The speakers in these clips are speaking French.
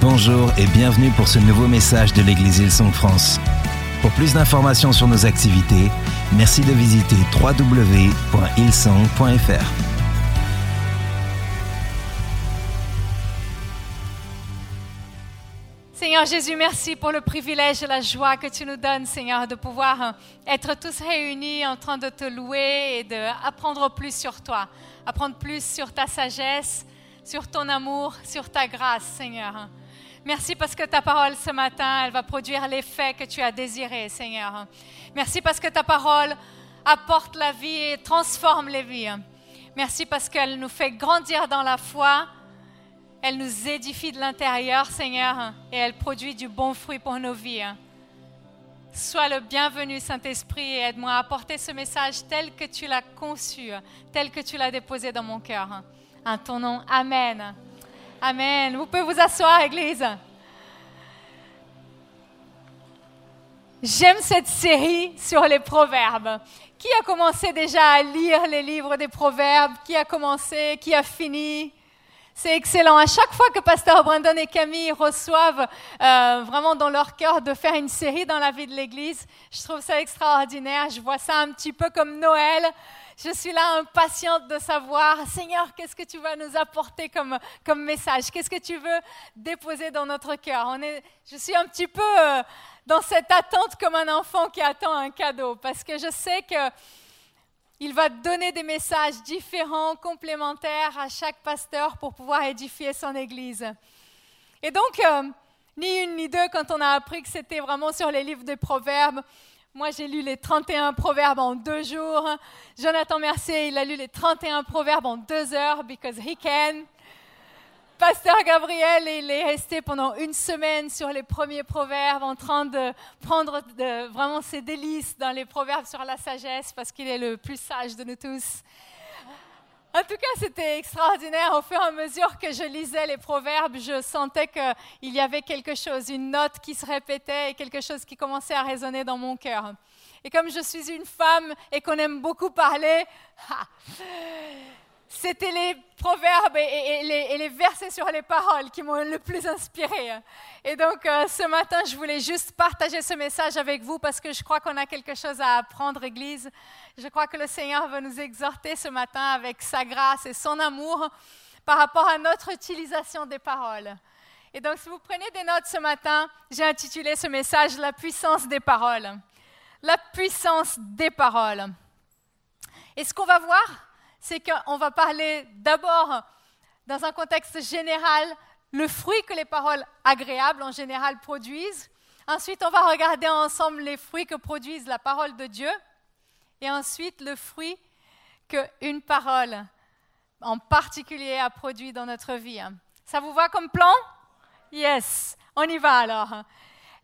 Bonjour et bienvenue pour ce nouveau message de l'Église Hillsong France. Pour plus d'informations sur nos activités, merci de visiter www.hillsong.fr. Seigneur Jésus, merci pour le privilège et la joie que tu nous donnes, Seigneur, de pouvoir euh, être tous réunis en train de te louer et d'apprendre plus sur toi, apprendre plus sur ta sagesse, sur ton amour, sur ta grâce, Seigneur. Merci parce que ta parole ce matin, elle va produire l'effet que tu as désiré, Seigneur. Merci parce que ta parole apporte la vie et transforme les vies. Merci parce qu'elle nous fait grandir dans la foi. Elle nous édifie de l'intérieur, Seigneur, et elle produit du bon fruit pour nos vies. Sois le bienvenu, Saint-Esprit, et aide-moi à apporter ce message tel que tu l'as conçu, tel que tu l'as déposé dans mon cœur. En ton nom, Amen. Amen. Vous pouvez vous asseoir, Église. J'aime cette série sur les proverbes. Qui a commencé déjà à lire les livres des proverbes? Qui a commencé? Qui a fini? C'est excellent. À chaque fois que Pasteur Brandon et Camille reçoivent euh, vraiment dans leur cœur de faire une série dans la vie de l'Église, je trouve ça extraordinaire. Je vois ça un petit peu comme Noël. Je suis là impatiente de savoir, Seigneur, qu'est-ce que tu vas nous apporter comme, comme message? Qu'est-ce que tu veux déposer dans notre cœur? On est, Je suis un petit peu euh, dans cette attente comme un enfant qui attend un cadeau, parce que je sais que il va donner des messages différents, complémentaires à chaque pasteur pour pouvoir édifier son Église. Et donc, euh, ni une ni deux, quand on a appris que c'était vraiment sur les livres des Proverbes, moi, j'ai lu les 31 proverbes en deux jours. Jonathan Mercier, il a lu les 31 proverbes en deux heures, because he can. Pasteur Gabriel, il est resté pendant une semaine sur les premiers proverbes, en train de prendre vraiment ses délices dans les proverbes sur la sagesse, parce qu'il est le plus sage de nous tous. En tout cas, c'était extraordinaire. Au fur et à mesure que je lisais les proverbes, je sentais qu'il y avait quelque chose, une note qui se répétait et quelque chose qui commençait à résonner dans mon cœur. Et comme je suis une femme et qu'on aime beaucoup parler, c'était les proverbes et, les, versets sur les paroles qui m'ont le plus inspiré. Et donc, euh, ce matin, je voulais juste partager ce message avec vous parce que je crois qu'on a quelque chose à apprendre, Église. Je crois que le Seigneur va nous exhorter ce matin avec sa grâce et son amour par rapport à notre utilisation des paroles. Et donc, si vous prenez des notes ce matin, j'ai intitulé ce message La puissance des paroles. La puissance des paroles. Et ce qu'on va voir, c'est qu'on va parler d'abord, dans un contexte général, le fruit que les paroles agréables en général produisent. Ensuite, on va regarder ensemble les fruits que produisent la parole de Dieu. Et ensuite, le fruit qu'une parole en particulier a produit dans notre vie. Ça vous va comme plan? Yes, on y va alors.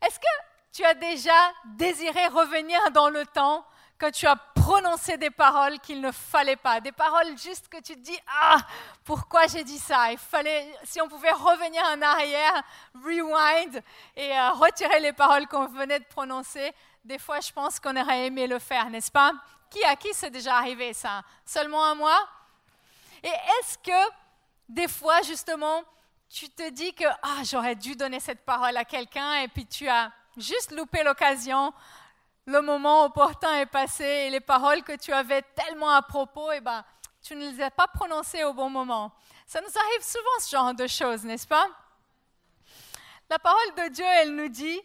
Est-ce que tu as déjà désiré revenir dans le temps quand tu as prononcé des paroles qu'il ne fallait pas, des paroles juste que tu te dis ah pourquoi j'ai dit ça? Il fallait si on pouvait revenir en arrière, rewind et euh, retirer les paroles qu'on venait de prononcer. Des fois, je pense qu'on aurait aimé le faire, n'est-ce pas? Qui à qui c'est déjà arrivé ça? Seulement à moi? Et est-ce que des fois justement tu te dis que ah j'aurais dû donner cette parole à quelqu'un et puis tu as juste loupé l'occasion le moment opportun est passé et les paroles que tu avais tellement à propos, eh ben, tu ne les as pas prononcées au bon moment. Ça nous arrive souvent ce genre de choses, n'est-ce pas? La parole de Dieu, elle nous dit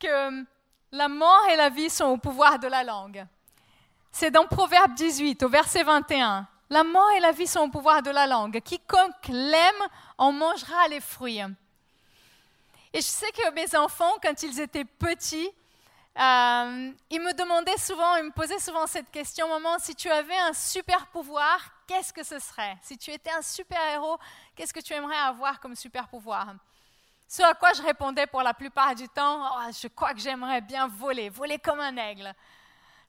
que la mort et la vie sont au pouvoir de la langue. C'est dans Proverbe 18, au verset 21. La mort et la vie sont au pouvoir de la langue. Quiconque l'aime en mangera les fruits. Et je sais que mes enfants, quand ils étaient petits, euh, il me demandait souvent, il me posait souvent cette question, maman, si tu avais un super pouvoir, qu'est-ce que ce serait? Si tu étais un super héros, qu'est-ce que tu aimerais avoir comme super pouvoir Ce à quoi je répondais pour la plupart du temps, oh, je crois que j'aimerais bien voler, voler comme un aigle.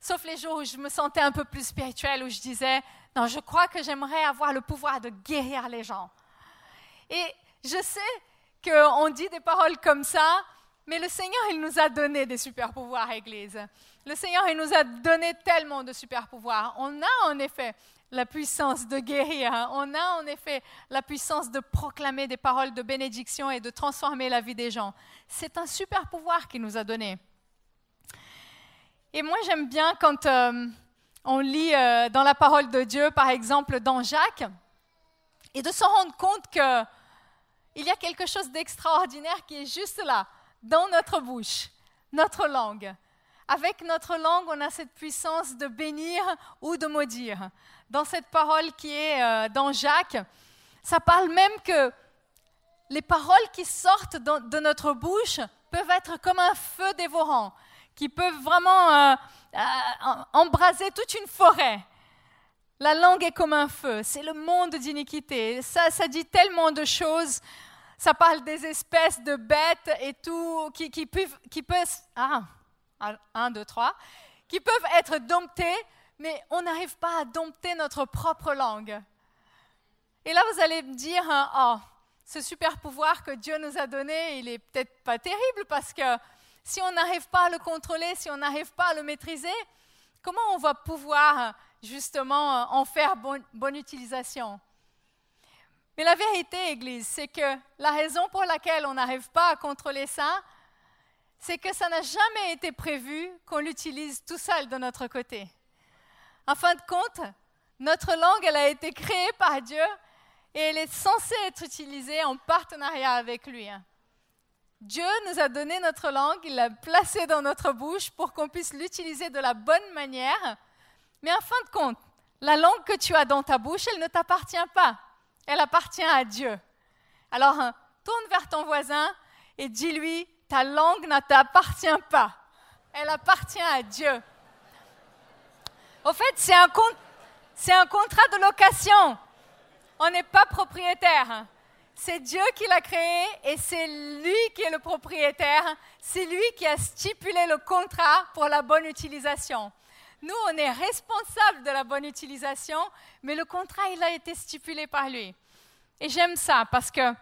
Sauf les jours où je me sentais un peu plus spirituelle, où je disais, non, je crois que j'aimerais avoir le pouvoir de guérir les gens. Et je sais qu'on dit des paroles comme ça, mais le Seigneur, il nous a donné des super pouvoirs, Église. Le Seigneur, il nous a donné tellement de super pouvoirs. On a en effet la puissance de guérir. On a en effet la puissance de proclamer des paroles de bénédiction et de transformer la vie des gens. C'est un super pouvoir qu'il nous a donné. Et moi, j'aime bien quand euh, on lit euh, dans la parole de Dieu, par exemple dans Jacques, et de se rendre compte qu'il y a quelque chose d'extraordinaire qui est juste là, dans notre bouche, notre langue. Avec notre langue, on a cette puissance de bénir ou de maudire. Dans cette parole qui est euh, dans Jacques, ça parle même que les paroles qui sortent de notre bouche peuvent être comme un feu dévorant, qui peuvent vraiment euh, euh, embraser toute une forêt. La langue est comme un feu, c'est le monde d'iniquité. Ça, ça dit tellement de choses. Ça parle des espèces de bêtes et tout, qui, peuvent, qui peuvent ah, un, deux, trois, qui peuvent être domptés, mais on n'arrive pas à dompter notre propre langue. Et là, vous allez me dire, hein, oh, ce super pouvoir que Dieu nous a donné, il est peut-être pas terrible parce que si on n'arrive pas à le contrôler, si on n'arrive pas à le maîtriser, comment on va pouvoir justement en faire bonne utilisation? Mais la vérité, Église, c'est que la raison pour laquelle on n'arrive pas à contrôler ça, c'est que ça n'a jamais été prévu qu'on l'utilise tout seul de notre côté. En fin de compte, notre langue, elle a été créée par Dieu et elle est censée être utilisée en partenariat avec lui. Dieu nous a donné notre langue, il l'a placée dans notre bouche pour qu'on puisse l'utiliser de la bonne manière. Mais en fin de compte, la langue que tu as dans ta bouche, elle ne t'appartient pas. Elle appartient à Dieu. Alors, tourne vers ton voisin et dis-lui, ta langue ne t'appartient pas. Elle appartient à Dieu. Au fait, c'est un, contrat de location. On n'est pas propriétaire. C'est Dieu qui l'a créé et c'est lui qui est le propriétaire. C'est lui qui a stipulé le contrat pour la bonne utilisation. Nous, on est responsable de la bonne utilisation, mais le contrat, il a été stipulé par lui. Et j'aime ça parce que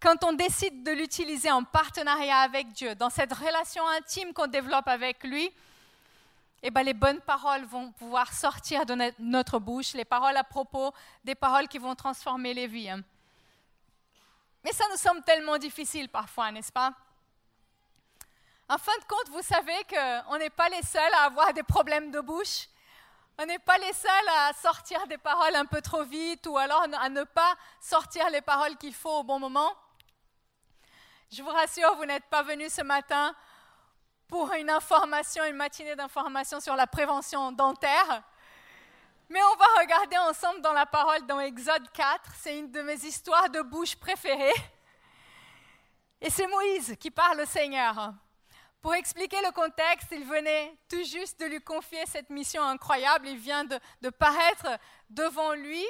quand on décide de l'utiliser en partenariat avec Dieu, dans cette relation intime qu'on développe avec lui, eh ben, les bonnes paroles vont pouvoir sortir de notre bouche, les paroles à propos, des paroles qui vont transformer les vies. Hein. Mais ça nous semble tellement difficile parfois, n'est-ce pas? En fin de compte, vous savez qu'on n'est pas les seuls à avoir des problèmes de bouche. On n'est pas les seuls à sortir des paroles un peu trop vite ou alors à ne pas sortir les paroles qu'il faut au bon moment. Je vous rassure, vous n'êtes pas venu ce matin pour une information, une matinée d'information sur la prévention dentaire. Mais on va regarder ensemble dans la parole dans Exode 4. C'est une de mes histoires de bouche préférées. Et c'est Moïse qui parle au Seigneur. Pour expliquer le contexte, il venait tout juste de lui confier cette mission incroyable. Il vient de, paraître devant lui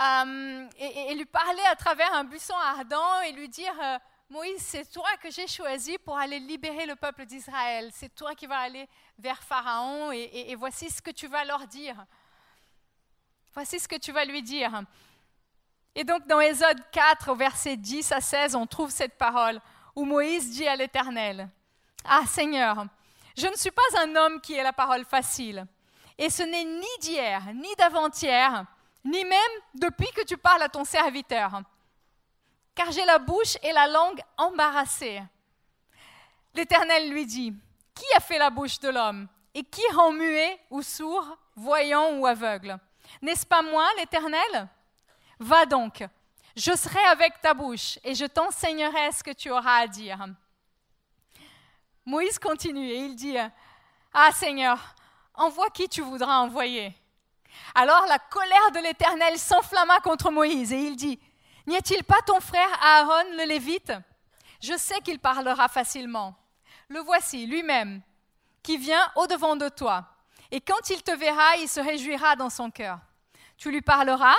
euh, et, lui parler à travers un buisson ardent et lui dire euh, Moïse, c'est toi que j'ai choisi pour aller libérer le peuple d'Israël. C'est toi qui vas aller vers Pharaon et, voici ce que tu vas leur dire. Voici ce que tu vas lui dire. Et donc dans Éxode 4, versets 10 à 16, on trouve cette parole où Moïse dit à l'Éternel, Ah Seigneur, je ne suis pas un homme qui ait la parole facile, et ce n'est ni d'hier, ni d'avant-hier, ni même depuis que tu parles à ton serviteur. Car j'ai la bouche et la langue embarrassées. L'Éternel lui dit, Qui a fait la bouche de l'homme? Et qui rend muet ou sourd, voyant ou aveugle? N'est-ce pas moi, l'Éternel? Va donc, je serai avec ta bouche et je t'enseignerai ce que tu auras à dire. Moïse continue et il dit, Ah Seigneur, envoie qui tu voudras envoyer. Alors la colère de l'Éternel s'enflamma contre Moïse et il dit, N'y a-t-il pas ton frère Aaron le Lévite? Je sais qu'il parlera facilement. Le voici lui-même, qui vient au-devant de toi. Et quand il te verra, il se réjouira dans son cœur. Tu lui parleras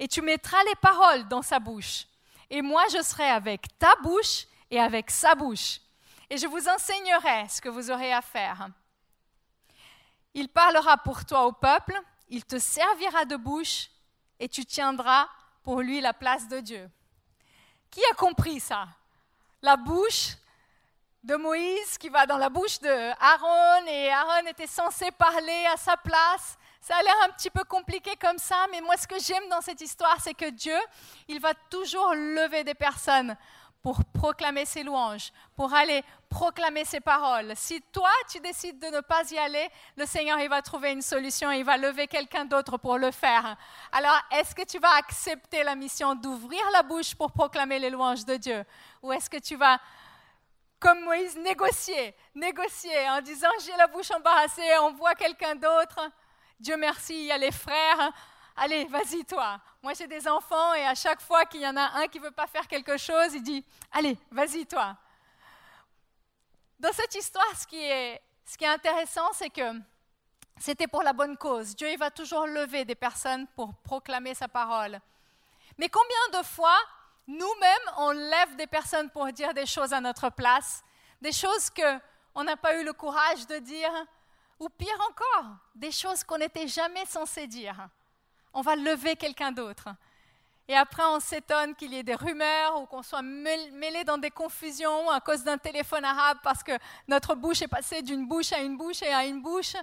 et tu mettras les paroles dans sa bouche. Et moi, je serai avec ta bouche et avec sa bouche. Et je vous enseignerai ce que vous aurez à faire. Il parlera pour toi au peuple, il te servira de bouche et tu tiendras pour lui la place de Dieu. Qui a compris ça? La bouche de Moïse qui va dans la bouche de Aaron et Aaron était censé parler à sa place. Ça a l'air un petit peu compliqué comme ça, mais moi ce que j'aime dans cette histoire, c'est que Dieu, il va toujours lever des personnes pour proclamer ses louanges, pour aller proclamer ses paroles. Si toi, tu décides de ne pas y aller, le Seigneur, il va trouver une solution, il va lever quelqu'un d'autre pour le faire. Alors, est-ce que tu vas accepter la mission d'ouvrir la bouche pour proclamer les louanges de Dieu? Ou est-ce que tu vas, comme Moïse, négocier, négocier en disant, j'ai la bouche embarrassée, on voit quelqu'un d'autre Dieu merci, il y a les frères, allez, vas-y toi. Moi j'ai des enfants et à chaque fois qu'il y en a un qui veut pas faire quelque chose, il dit, allez, vas-y toi. Dans cette histoire, ce qui est, intéressant, c'est que c'était pour la bonne cause. Dieu il va toujours lever des personnes pour proclamer sa parole. Mais combien de fois, nous-mêmes, on lève des personnes pour dire des choses à notre place, des choses qu'on n'a pas eu le courage de dire, ou pire encore, des choses qu'on n'était jamais censé dire? On va lever quelqu'un d'autre. Et après, on s'étonne qu'il y ait des rumeurs ou qu'on soit mêlé dans des confusions à cause d'un téléphone arabe parce que notre bouche est passée d'une bouche à une bouche et à une bouche.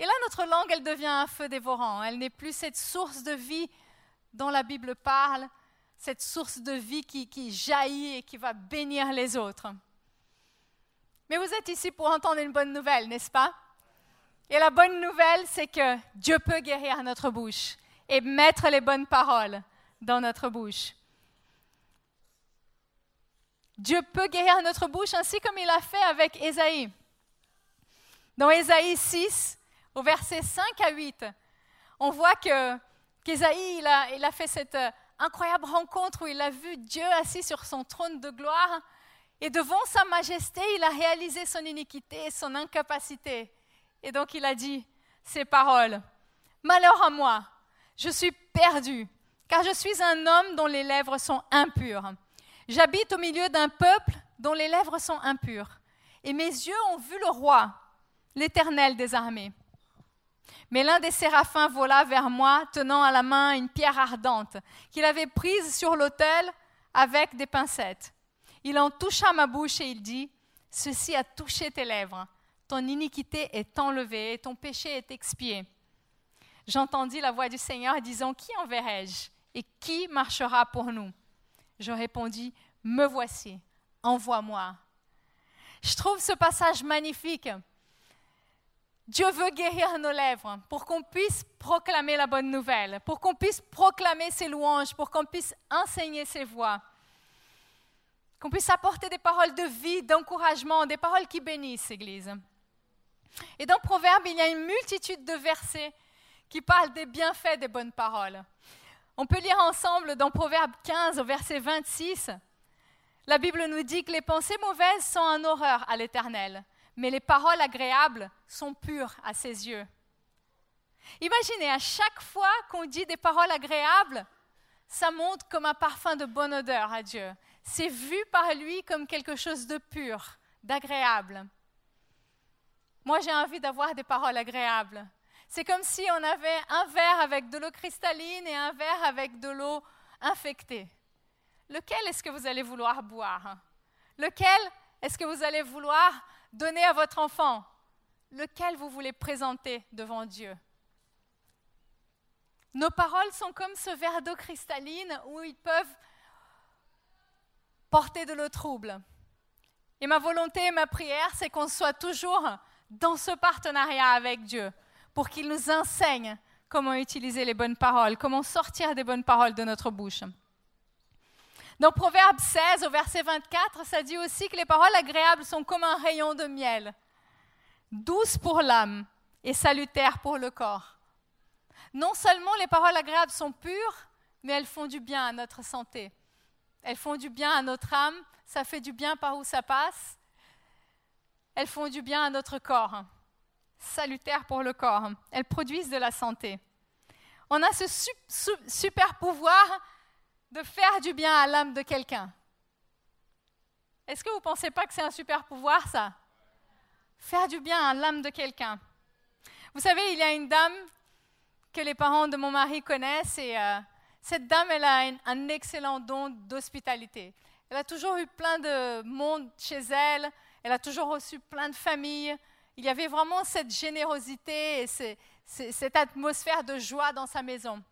Et là, notre langue, elle devient un feu dévorant. Elle n'est plus cette source de vie dont la Bible parle, cette source de vie qui, jaillit et qui va bénir les autres. Mais vous êtes ici pour entendre une bonne nouvelle, n'est-ce pas? Et la bonne nouvelle, c'est que Dieu peut guérir notre bouche et mettre les bonnes paroles dans notre bouche. Dieu peut guérir notre bouche ainsi comme il a fait avec Ésaïe. Dans Ésaïe 6, au verset 5 à 8, on voit que qu'Ésaïe il a, il a fait cette euh, incroyable rencontre où il a vu Dieu assis sur son trône de gloire et devant sa majesté, il a réalisé son iniquité et son incapacité. Et donc il a dit ces paroles. Malheur à moi, je suis perdu, car je suis un homme dont les lèvres sont impures. J'habite au milieu d'un peuple dont les lèvres sont impures. Et mes yeux ont vu le roi, l'Éternel des armées. Mais l'un des séraphins vola vers moi, tenant à la main une pierre ardente, qu'il avait prise sur l'autel avec des pincettes. Il en toucha ma bouche et il dit, Ceci a touché tes lèvres ton iniquité est enlevée et ton péché est expié. J'entendis la voix du Seigneur disant, Qui enverrai-je et qui marchera pour nous? Je répondis, Me voici, envoie-moi. Je trouve ce passage magnifique. Dieu veut guérir nos lèvres pour qu'on puisse proclamer la bonne nouvelle, pour qu'on puisse proclamer ses louanges, pour qu'on puisse enseigner ses voix, qu'on puisse apporter des paroles de vie, d'encouragement, des paroles qui bénissent, Église. Et dans Proverbe, il y a une multitude de versets qui parlent des bienfaits des bonnes paroles. On peut lire ensemble dans Proverbe 15 au verset 26. La Bible nous dit que les pensées mauvaises sont un horreur à l'Éternel, mais les paroles agréables sont pures à ses yeux. Imaginez, à chaque fois qu'on dit des paroles agréables, ça monte comme un parfum de bonne odeur à Dieu. C'est vu par lui comme quelque chose de pur, d'agréable. Moi, j'ai envie d'avoir des paroles agréables. C'est comme si on avait un verre avec de l'eau cristalline et un verre avec de l'eau infectée. Lequel est-ce que vous allez vouloir boire Lequel est-ce que vous allez vouloir donner à votre enfant? Lequel vous voulez présenter devant Dieu? Nos paroles sont comme ce verre d'eau cristalline où ils peuvent porter de l'eau trouble. Et ma volonté et ma prière, c'est qu'on soit toujours dans ce partenariat avec Dieu pour qu'il nous enseigne comment utiliser les bonnes paroles, comment sortir des bonnes paroles de notre bouche. Dans Proverbe 16, au verset 24, ça dit aussi que les paroles agréables sont comme un rayon de miel, douces pour l'âme et salutaires pour le corps. Non seulement les paroles agréables sont pures, mais elles font du bien à notre santé. Elles font du bien à notre âme, ça fait du bien par où ça passe, elles font du bien à notre corps, salutaires pour le corps. Elles produisent de la santé. On a ce super pouvoir de faire du bien à l'âme de quelqu'un. Est-ce que vous ne pensez pas que c'est un super pouvoir, ça? Faire du bien à l'âme de quelqu'un. Vous savez, il y a une dame que les parents de mon mari connaissent et euh, cette dame, elle a un excellent don d'hospitalité. Elle a toujours eu plein de monde chez elle. Elle a toujours reçu plein de familles. Il y avait vraiment cette générosité et cette atmosphère de joie dans sa maison.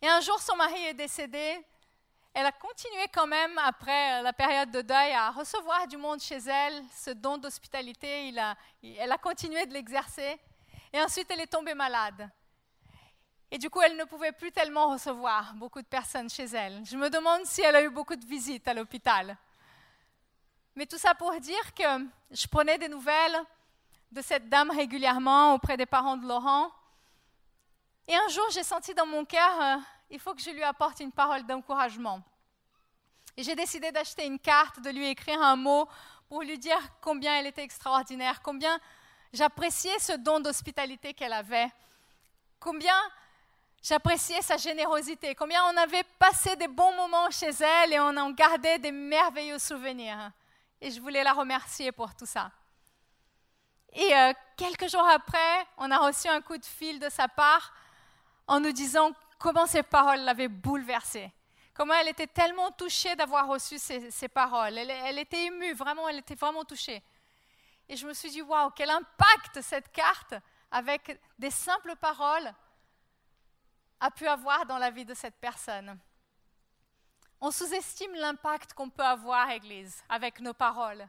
Et un jour, son mari est décédé. Elle a continué quand même, après la période de deuil, à recevoir du monde chez elle, ce don d'hospitalité. elle a continué de l'exercer. Et ensuite, elle est tombée malade. Et du coup, elle ne pouvait plus tellement recevoir beaucoup de personnes chez elle. Je me demande si elle a eu beaucoup de visites à l'hôpital. Mais tout ça pour dire que je prenais des nouvelles de cette dame régulièrement auprès des parents de Laurent. Et un jour, j'ai senti dans mon cœur, euh, il faut que je lui apporte une parole d'encouragement. Et j'ai décidé d'acheter une carte, de lui écrire un mot pour lui dire combien elle était extraordinaire, combien j'appréciais ce don d'hospitalité qu'elle avait, combien J'appréciais sa générosité, combien on avait passé des bons moments chez elle et on en gardait des merveilleux souvenirs. Et je voulais la remercier pour tout ça. Et euh, quelques jours après, on a reçu un coup de fil de sa part en nous disant comment ces paroles l'avaient bouleversée. Comment elle était tellement touchée d'avoir reçu ces, paroles. Elle, elle, était émue, vraiment, elle était vraiment touchée. Et je me suis dit, waouh, quel impact cette carte avec des simples paroles a pu avoir dans la vie de cette personne. On sous-estime l'impact qu'on peut avoir, Église, avec nos paroles,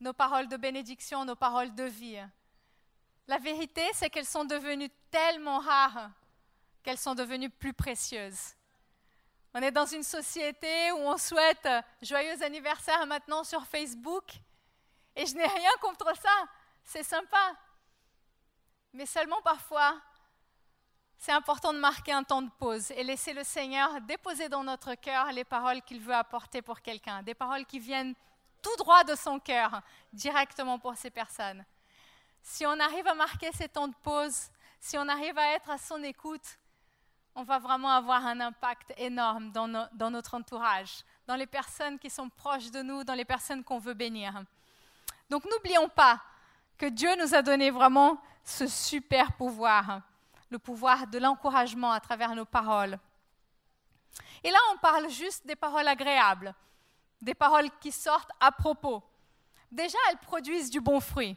nos paroles de bénédiction, nos paroles de vie. La vérité, c'est qu'elles sont devenues tellement rares qu'elles sont devenues plus précieuses. On est dans une société où on souhaite joyeux anniversaire maintenant sur Facebook, et je n'ai rien contre ça, c'est sympa. Mais seulement parfois, c'est important de marquer un temps de pause et laisser le Seigneur déposer dans notre cœur les paroles qu'il veut apporter pour quelqu'un, des paroles qui viennent tout droit de son cœur, directement pour ces personnes. Si on arrive à marquer ces temps de pause, si on arrive à être à son écoute, on va vraiment avoir un impact énorme dans, dans notre entourage, dans les personnes qui sont proches de nous, dans les personnes qu'on veut bénir. Donc n'oublions pas que Dieu nous a donné vraiment ce super pouvoir le pouvoir de l'encouragement à travers nos paroles. Et là, on parle juste des paroles agréables, des paroles qui sortent à propos. Déjà, elles produisent du bon fruit.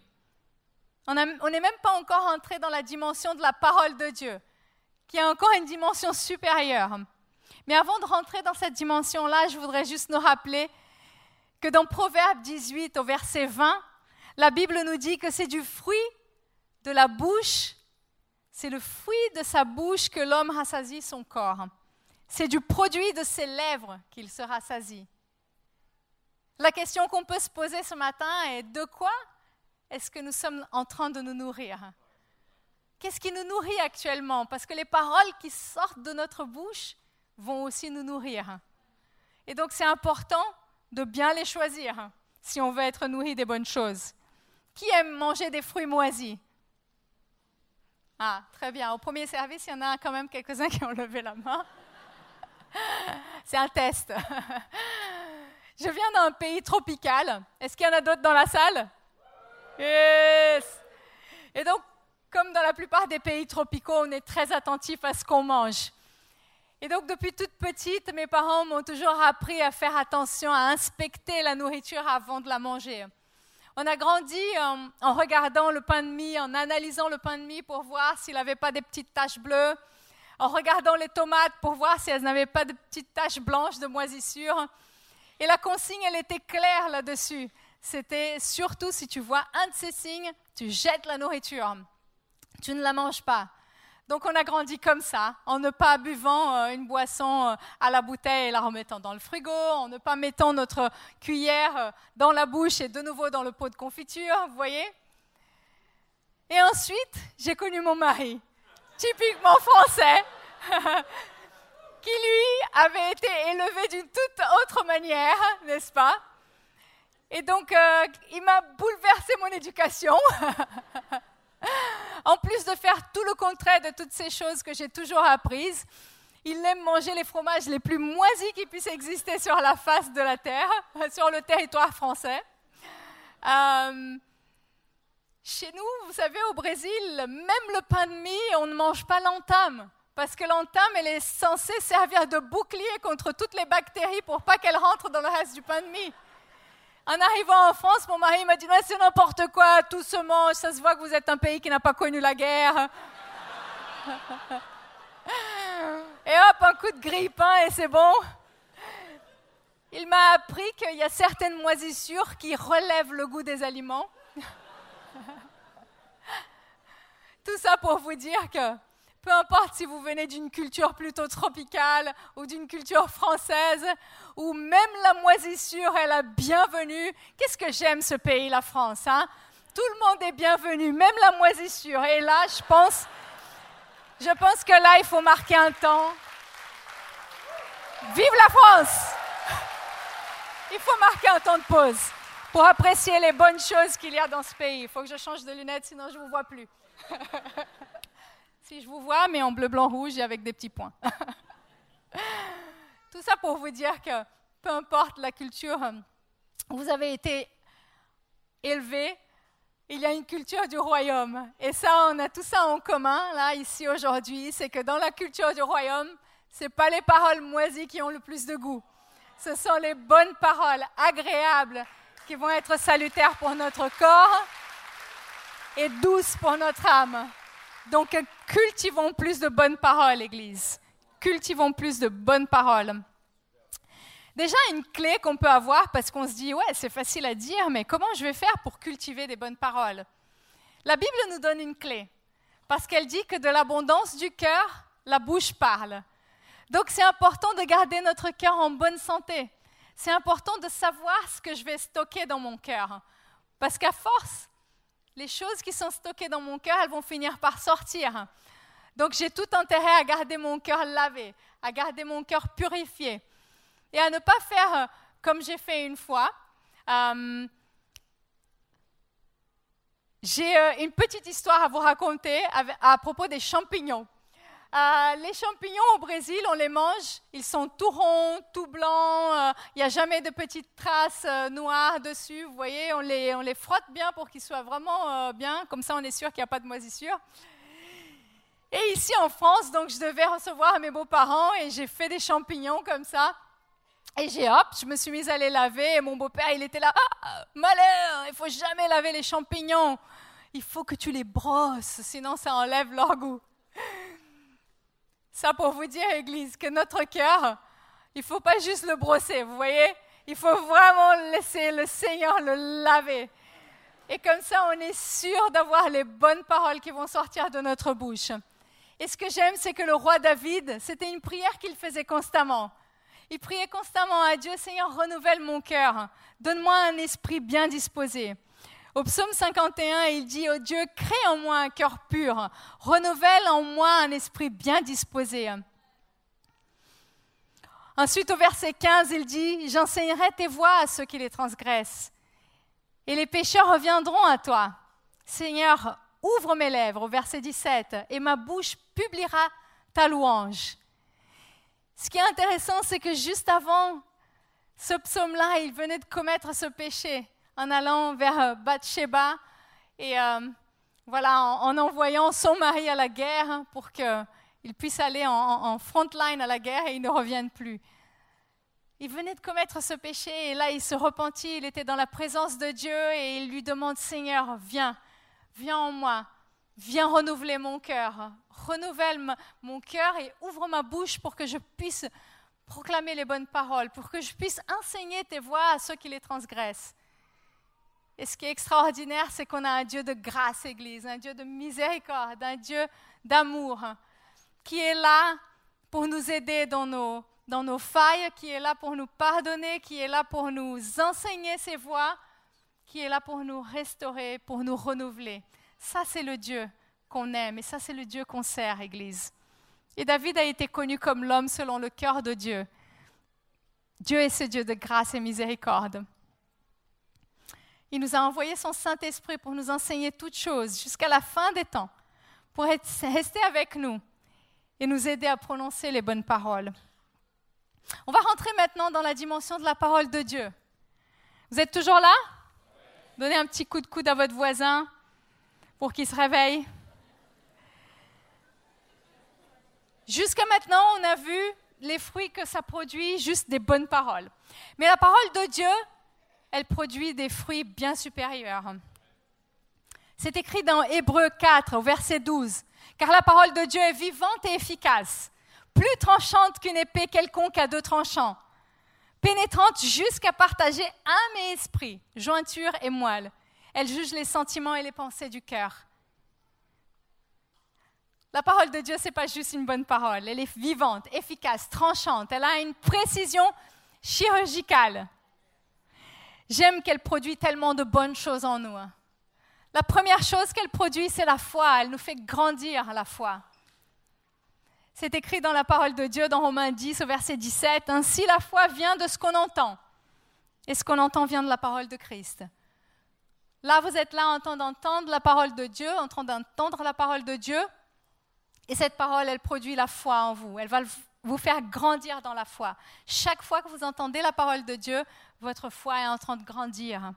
On n'est même pas encore entré dans la dimension de la parole de Dieu, qui a encore une dimension supérieure. Mais avant de rentrer dans cette dimension-là, je voudrais juste nous rappeler que dans Proverbe 18 au verset 20, la Bible nous dit que c'est du fruit de la bouche c'est le fruit de sa bouche que l'homme rassasie son corps. C'est du produit de ses lèvres qu'il se rassasie. La question qu'on peut se poser ce matin est de quoi est-ce que nous sommes en train de nous nourrir? Qu'est-ce qui nous nourrit actuellement? Parce que les paroles qui sortent de notre bouche vont aussi nous nourrir. Et donc c'est important de bien les choisir si on veut être nourri des bonnes choses. Qui aime manger des fruits moisis? Ah, très bien. Au premier service, il y en a quand même quelques-uns qui ont levé la main. C'est un test. Je viens d'un pays tropical. Est-ce qu'il y en a d'autres dans la salle? Yes Et donc, comme dans la plupart des pays tropicaux, on est très attentif à ce qu'on mange. Et donc, depuis toute petite, mes parents m'ont toujours appris à faire attention, à inspecter la nourriture avant de la manger. On a grandi en, regardant le pain de mie, en analysant le pain de mie pour voir s'il n'avait pas des petites taches bleues, en regardant les tomates pour voir si elles n'avaient pas de petites taches blanches de moisissure. Et la consigne, elle était claire là-dessus. C'était surtout si tu vois un de ces signes, tu jettes la nourriture. Tu ne la manges pas. Donc on a grandi comme ça, en ne pas buvant euh, une boisson euh, à la bouteille et la remettant dans le frigo, en ne pas mettant notre cuillère euh, dans la bouche et de nouveau dans le pot de confiture, vous voyez? Et ensuite, j'ai connu mon mari, typiquement français, qui lui avait été élevé d'une toute autre manière, n'est-ce pas? Et donc, il m'a bouleversé mon éducation. en plus de faire tout le contraire de toutes ces choses que j'ai toujours apprises, il aime manger les fromages les plus moisis qui puissent exister sur la face de la terre, sur le territoire français. Euh, chez nous, vous savez, au Brésil, même le pain de mie, on ne mange pas l'entame. Parce que l'entame, elle est censée servir de bouclier contre toutes les bactéries pour pas qu'elles rentrent dans le reste du pain de mie. En arrivant en France, mon mari m'a dit c'est n'importe quoi, tout se mange, ça se voit que vous êtes un pays qui n'a pas connu la guerre. et hop, un coup de grille-pain et c'est bon. Il m'a appris qu'il y a certaines moisissures qui relèvent le goût des aliments. Tout ça pour vous dire que peu importe si vous venez d'une culture plutôt tropicale ou d'une culture française, ou même la moisissure est la bienvenue. Qu'est-ce que j'aime ce pays, la France hein? Tout le monde est bienvenu, même la moisissure. Et là, je pense, je pense que là, il faut marquer un temps. Vive la France Il faut marquer un temps de pause pour apprécier les bonnes choses qu'il y a dans ce pays. Il faut que je change de lunettes, sinon je ne vous vois plus. si je vous vois, mais en bleu, blanc, rouge et avec des petits points. Tout ça pour vous dire que peu importe la culture où vous avez été élevé, il y a une culture du royaume. Et ça, on a tout ça en commun, là, ici, aujourd'hui. C'est que dans la culture du royaume, ce pas les paroles moisies qui ont le plus de goût. Ce sont les bonnes paroles, agréables, qui vont être salutaires pour notre corps et douces pour notre âme. Donc, cultivons plus de bonnes paroles, Église. Cultivons plus de bonnes paroles. Déjà, une clé qu'on peut avoir, parce qu'on se dit, ouais, c'est facile à dire, mais comment je vais faire pour cultiver des bonnes paroles? La Bible nous donne une clé, parce qu'elle dit que de l'abondance du cœur, la bouche parle. Donc, c'est important de garder notre cœur en bonne santé. C'est important de savoir ce que je vais stocker dans mon cœur. Parce qu'à force, les choses qui sont stockées dans mon cœur, elles vont finir par sortir. Donc j'ai tout intérêt à garder mon cœur lavé, à garder mon cœur purifié et à ne pas faire euh, comme j'ai fait une fois. Euh, j'ai euh, une petite histoire à vous raconter à propos des champignons. Euh, les champignons au Brésil, on les mange, ils sont tout ronds, tout blancs, euh, il n'y a jamais de petites traces euh, noires dessus. Vous voyez, on les, on les frotte bien pour qu'ils soient vraiment bien, comme ça on est sûr qu'il n'y a pas de moisissure. Et ici en France, donc je devais recevoir mes beaux-parents et j'ai fait des champignons comme ça. Et j'ai hop, je me suis mise à les laver et mon beau-père il était là, ah, malheur, il faut jamais laver les champignons. Il faut que tu les brosses, sinon ça enlève leur goût. Ça pour vous dire, Église, que notre cœur, il ne faut pas juste le brosser, vous voyez? Il faut vraiment laisser le Seigneur le laver. Et comme ça, on est sûr d'avoir les bonnes paroles qui vont sortir de notre bouche. Et ce que j'aime, c'est que le roi David, c'était une prière qu'il faisait constamment. Il priait constamment à Dieu, Seigneur, renouvelle mon cœur, donne-moi un esprit bien disposé. Au psaume 51, il dit, oh Dieu, crée en moi un cœur pur, renouvelle en moi un esprit bien disposé. Ensuite, au verset 15, il dit, j'enseignerai tes voies à ceux qui les transgressent, et les pécheurs reviendront à toi. Seigneur, ouvre mes lèvres, au verset 17, et ma bouche publiera ta louange. Ce qui est intéressant, c'est que juste avant ce psaume-là, il venait de commettre ce péché en allant vers euh, Bathsheba et euh, voilà, en, envoyant son mari à la guerre pour qu'il puisse aller en, en front line à la guerre et il ne revienne plus. Il venait de commettre ce péché et là il se repentit, il était dans la présence de Dieu et il lui demande Seigneur, viens, viens en moi, viens renouveler mon cœur, renouvelle mon cœur et ouvre ma bouche pour que je puisse proclamer les bonnes paroles, pour que je puisse enseigner tes voies à ceux qui les transgressent. Et ce qui est extraordinaire, c'est qu'on a un Dieu de grâce, Église, un Dieu de miséricorde, un Dieu d'amour, qui est là pour nous aider dans nos, dans nos failles, qui est là pour nous pardonner, qui est là pour nous enseigner ses voies, qui est là pour nous restaurer, pour nous renouveler. Ça, c'est le Dieu qu'on aime et ça, c'est le Dieu qu'on sert, Église. Et David a été connu comme l'homme selon le cœur de Dieu. Dieu est ce Dieu de grâce et miséricorde. Il nous a envoyé son Saint-Esprit pour nous enseigner toutes choses jusqu'à la fin des temps, pour rester avec nous et nous aider à prononcer les bonnes paroles. On va rentrer maintenant dans la dimension de la parole de Dieu. Vous êtes toujours là? Donnez un petit coup de coude à votre voisin pour qu'il se réveille. Jusqu'à maintenant, on a vu les fruits que ça produit, juste des bonnes paroles. Mais la parole de Dieu, elle produit des fruits bien supérieurs. C'est écrit dans Hébreu 4, au verset 12, car la parole de Dieu est vivante et efficace, plus tranchante qu'une épée quelconque à deux tranchants, pénétrante jusqu'à partager âme et esprit, jointure et moelle. Elle juge les sentiments et les pensées du cœur. La parole de Dieu, ce n'est pas juste une bonne parole. Elle est vivante, efficace, tranchante. Elle a une précision chirurgicale. J'aime qu'elle produit tellement de bonnes choses en nous. Hein. La première chose qu'elle produit, c'est la foi. Elle nous fait grandir la foi. C'est écrit dans la parole de Dieu dans Romains 10 au verset 17. Ainsi la foi vient de ce qu'on entend. Et ce qu'on entend vient de la parole de Christ. Là, vous êtes là en train d'entendre la parole de Dieu, en train d'entendre la parole de Dieu. Et cette parole, elle produit la foi en vous. Elle va vous faire grandir dans la foi. Chaque fois que vous entendez la parole de Dieu, votre foi est en train de grandir.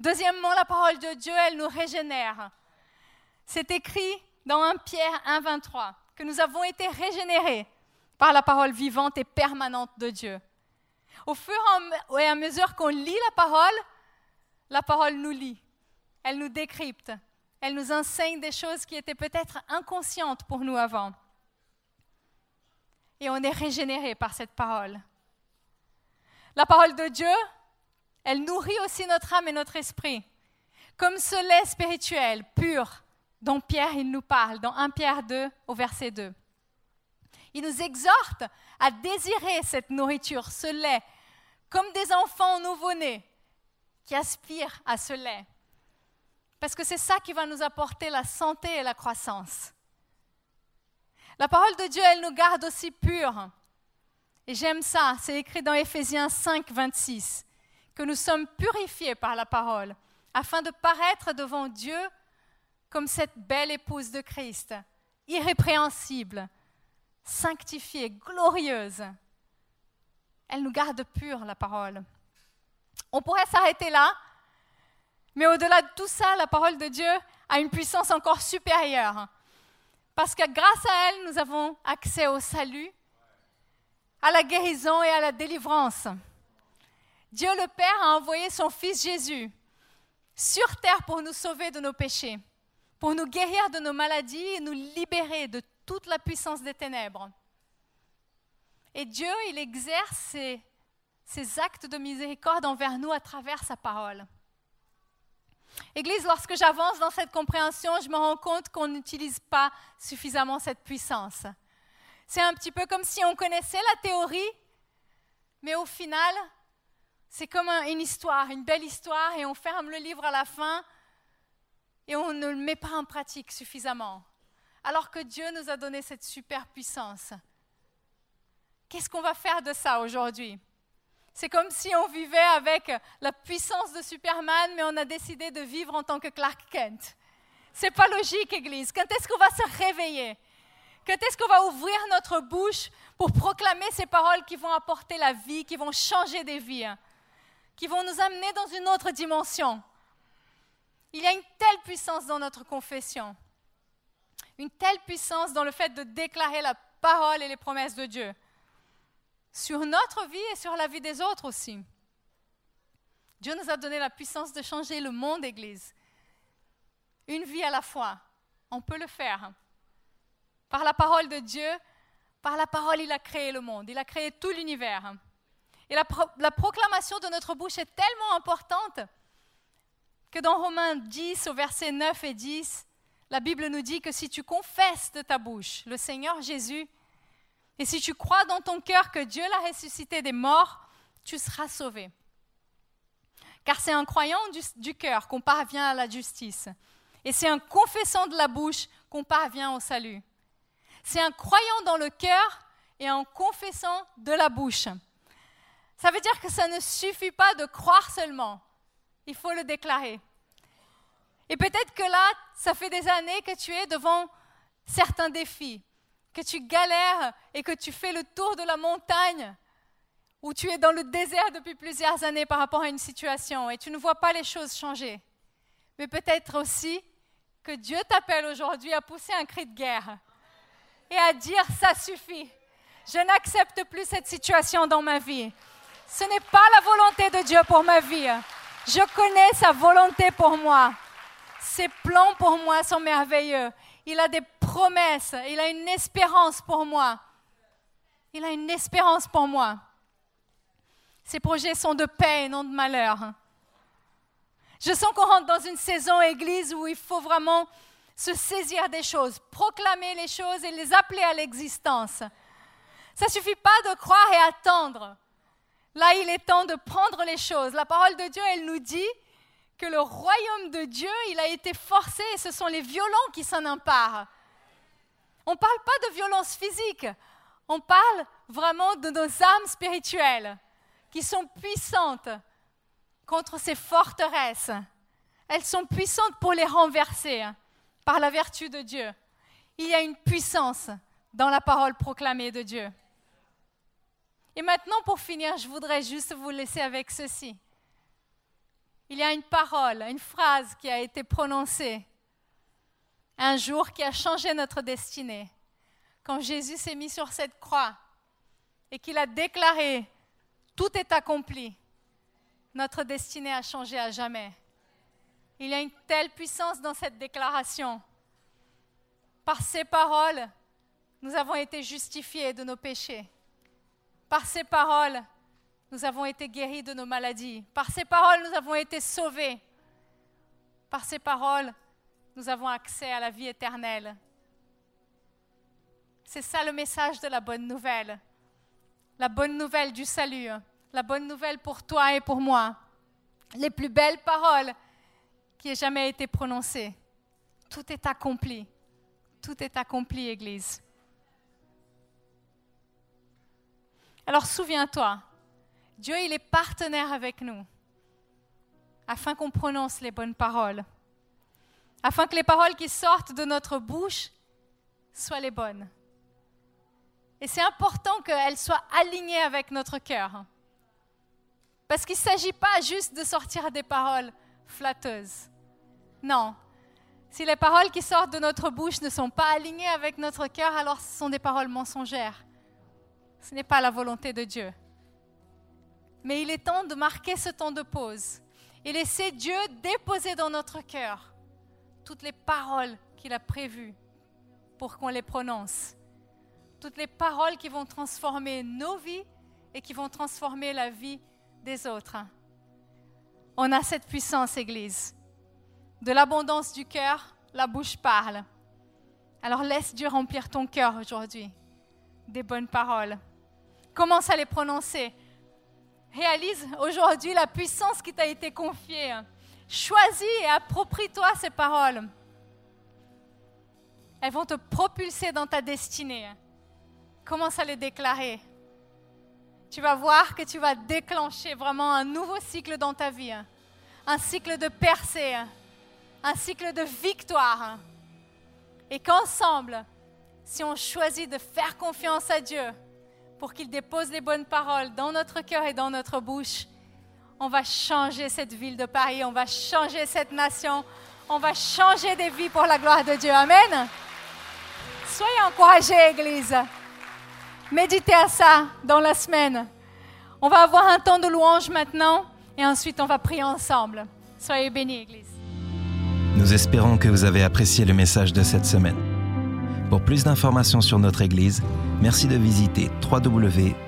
Deuxièmement, la parole de Dieu, elle nous régénère. C'est écrit dans 1 Pierre 1, 23 que nous avons été régénérés par la parole vivante et permanente de Dieu. Au fur et à mesure qu'on lit la parole, la parole nous lit, elle nous décrypte, elle nous enseigne des choses qui étaient peut-être inconscientes pour nous avant. Et on est régénéré par cette parole. La parole de Dieu, elle nourrit aussi notre âme et notre esprit. Comme ce lait spirituel, pur, dont Pierre il nous parle dans 1 Pierre 2 au verset 2. Il nous exhorte à désirer cette nourriture, ce lait, comme des enfants nouveau-nés qui aspirent à ce lait. Parce que c'est ça qui va nous apporter la santé et la croissance. La parole de Dieu, elle nous garde aussi purs. Et j'aime ça, c'est écrit dans Éphésiens 5, 26, que nous sommes purifiés par la parole, afin de paraître devant Dieu comme cette belle épouse de Christ, irrépréhensible, sanctifiée, glorieuse. Elle nous garde purs, la parole. On pourrait s'arrêter là, mais au-delà de tout ça, la parole de Dieu a une puissance encore supérieure. Parce que grâce à elle, nous avons accès au salut, à la guérison et à la délivrance. Dieu le Père a envoyé son Fils Jésus sur terre pour nous sauver de nos péchés, pour nous guérir de nos maladies et nous libérer de toute la puissance des ténèbres. Et Dieu, il exerce ses, actes de miséricorde envers nous à travers sa parole. Église, lorsque j'avance dans cette compréhension, je me rends compte qu'on n'utilise pas suffisamment cette puissance. C'est un petit peu comme si on connaissait la théorie, mais au final, c'est comme une histoire, une belle histoire, et on ferme le livre à la fin, et on ne le met pas en pratique suffisamment. Alors que Dieu nous a donné cette super puissance. Qu'est-ce qu'on va faire de ça aujourd'hui? C'est comme si on vivait avec la puissance de Superman, mais on a décidé de vivre en tant que Clark Kent. C'est pas logique, Église. Quand est-ce qu'on va se réveiller? Quand est-ce qu'on va ouvrir notre bouche pour proclamer ces paroles qui vont apporter la vie, qui vont changer des vies, hein, qui vont nous amener dans une autre dimension? Il y a une telle puissance dans notre confession, une telle puissance dans le fait de déclarer la parole et les promesses de Dieu sur notre vie et sur la vie des autres aussi. Dieu nous a donné la puissance de changer le monde, Église. Une vie à la fois. On peut le faire. Par la parole de Dieu, par la parole, il a créé le monde, il a créé tout l'univers. Et la, la, proclamation de notre bouche est tellement importante que dans Romains 10, au verset 9 et 10, la Bible nous dit que si tu confesses de ta bouche le Seigneur Jésus, et si tu crois dans ton cœur que Dieu l'a ressuscité des morts, tu seras sauvé. Car c'est en croyant du, cœur qu'on parvient à la justice. Et c'est en confessant de la bouche qu'on parvient au salut. C'est en croyant dans le cœur et en confessant de la bouche. Ça veut dire que ça ne suffit pas de croire seulement. Il faut le déclarer. Et peut-être que là, ça fait des années que tu es devant certains défis que tu galères et que tu fais le tour de la montagne, ou tu es dans le désert depuis plusieurs années par rapport à une situation et tu ne vois pas les choses changer. Mais peut-être aussi que Dieu t'appelle aujourd'hui à pousser un cri de guerre et à dire ça suffit. Je n'accepte plus cette situation dans ma vie. Ce n'est pas la volonté de Dieu pour ma vie. Je connais sa volonté pour moi. Ses plans pour moi sont merveilleux. Il a des promesses. Il a une espérance pour moi. Il a une espérance pour moi. Ses projets sont de paix et non de malheur. Je sens qu'on rentre dans une saison église où il faut vraiment se saisir des choses, proclamer les choses et les appeler à l'existence. Ça ne suffit pas de croire et attendre. Là, il est temps de prendre les choses. La parole de Dieu, elle nous dit que le royaume de Dieu, il a été forcé et ce sont les violents qui s'en emparent. On ne parle pas de violence physique, on parle vraiment de nos âmes spirituelles qui sont puissantes contre ces forteresses. Elles sont puissantes pour les renverser par la vertu de Dieu. Il y a une puissance dans la parole proclamée de Dieu. Et maintenant, pour finir, je voudrais juste vous laisser avec ceci. Il y a une parole, une phrase qui a été prononcée un jour qui a changé notre destinée. Quand Jésus s'est mis sur cette croix et qu'il a déclaré, tout est accompli, notre destinée a changé à jamais. Il y a une telle puissance dans cette déclaration. Par ces paroles, nous avons été justifiés de nos péchés. Par ces paroles, nous avons été guéris de nos maladies. Par ces paroles, nous avons été sauvés. Par ces paroles, nous avons accès à la vie éternelle. C'est ça le message de la bonne nouvelle. La bonne nouvelle du salut. La bonne nouvelle pour toi et pour moi. Les plus belles paroles qui aient jamais été prononcé. Tout est accompli. Tout est accompli, Église. Alors souviens-toi, Dieu, il est partenaire avec nous, afin qu'on prononce les bonnes paroles, afin que les paroles qui sortent de notre bouche soient les bonnes. Et c'est important qu'elles soient alignées avec notre cœur. Parce qu'il ne s'agit pas juste de sortir des paroles flatteuse. Non. Si les paroles qui sortent de notre bouche ne sont pas alignées avec notre cœur, alors ce sont des paroles mensongères. Ce n'est pas la volonté de Dieu. Mais il est temps de marquer ce temps de pause et laisser Dieu déposer dans notre cœur toutes les paroles qu'il a prévues pour qu'on les prononce. Toutes les paroles qui vont transformer nos vies et qui vont transformer la vie des autres. On a cette puissance, Église. De l'abondance du cœur, la bouche parle. Alors laisse Dieu remplir ton cœur aujourd'hui des bonnes paroles. Commence à les prononcer. Réalise aujourd'hui la puissance qui t'a été confiée. Choisis et approprie-toi ces paroles. Elles vont te propulser dans ta destinée. Commence à les déclarer tu vas voir que tu vas déclencher vraiment un nouveau cycle dans ta vie. Un cycle de percée, un cycle de victoire. Et qu'ensemble, si on choisit de faire confiance à Dieu pour qu'il dépose les bonnes paroles dans notre cœur et dans notre bouche, on va changer cette ville de Paris, on va changer cette nation, on va changer des vies pour la gloire de Dieu. Amen. Soyez encouragés, Église. Méditez à ça dans la semaine. On va avoir un temps de louange maintenant et ensuite on va prier ensemble. Soyez bénis, Église. Nous espérons que vous avez apprécié le message de cette semaine. Pour plus d'informations sur notre Église, merci de visiter www.ilsong.fr.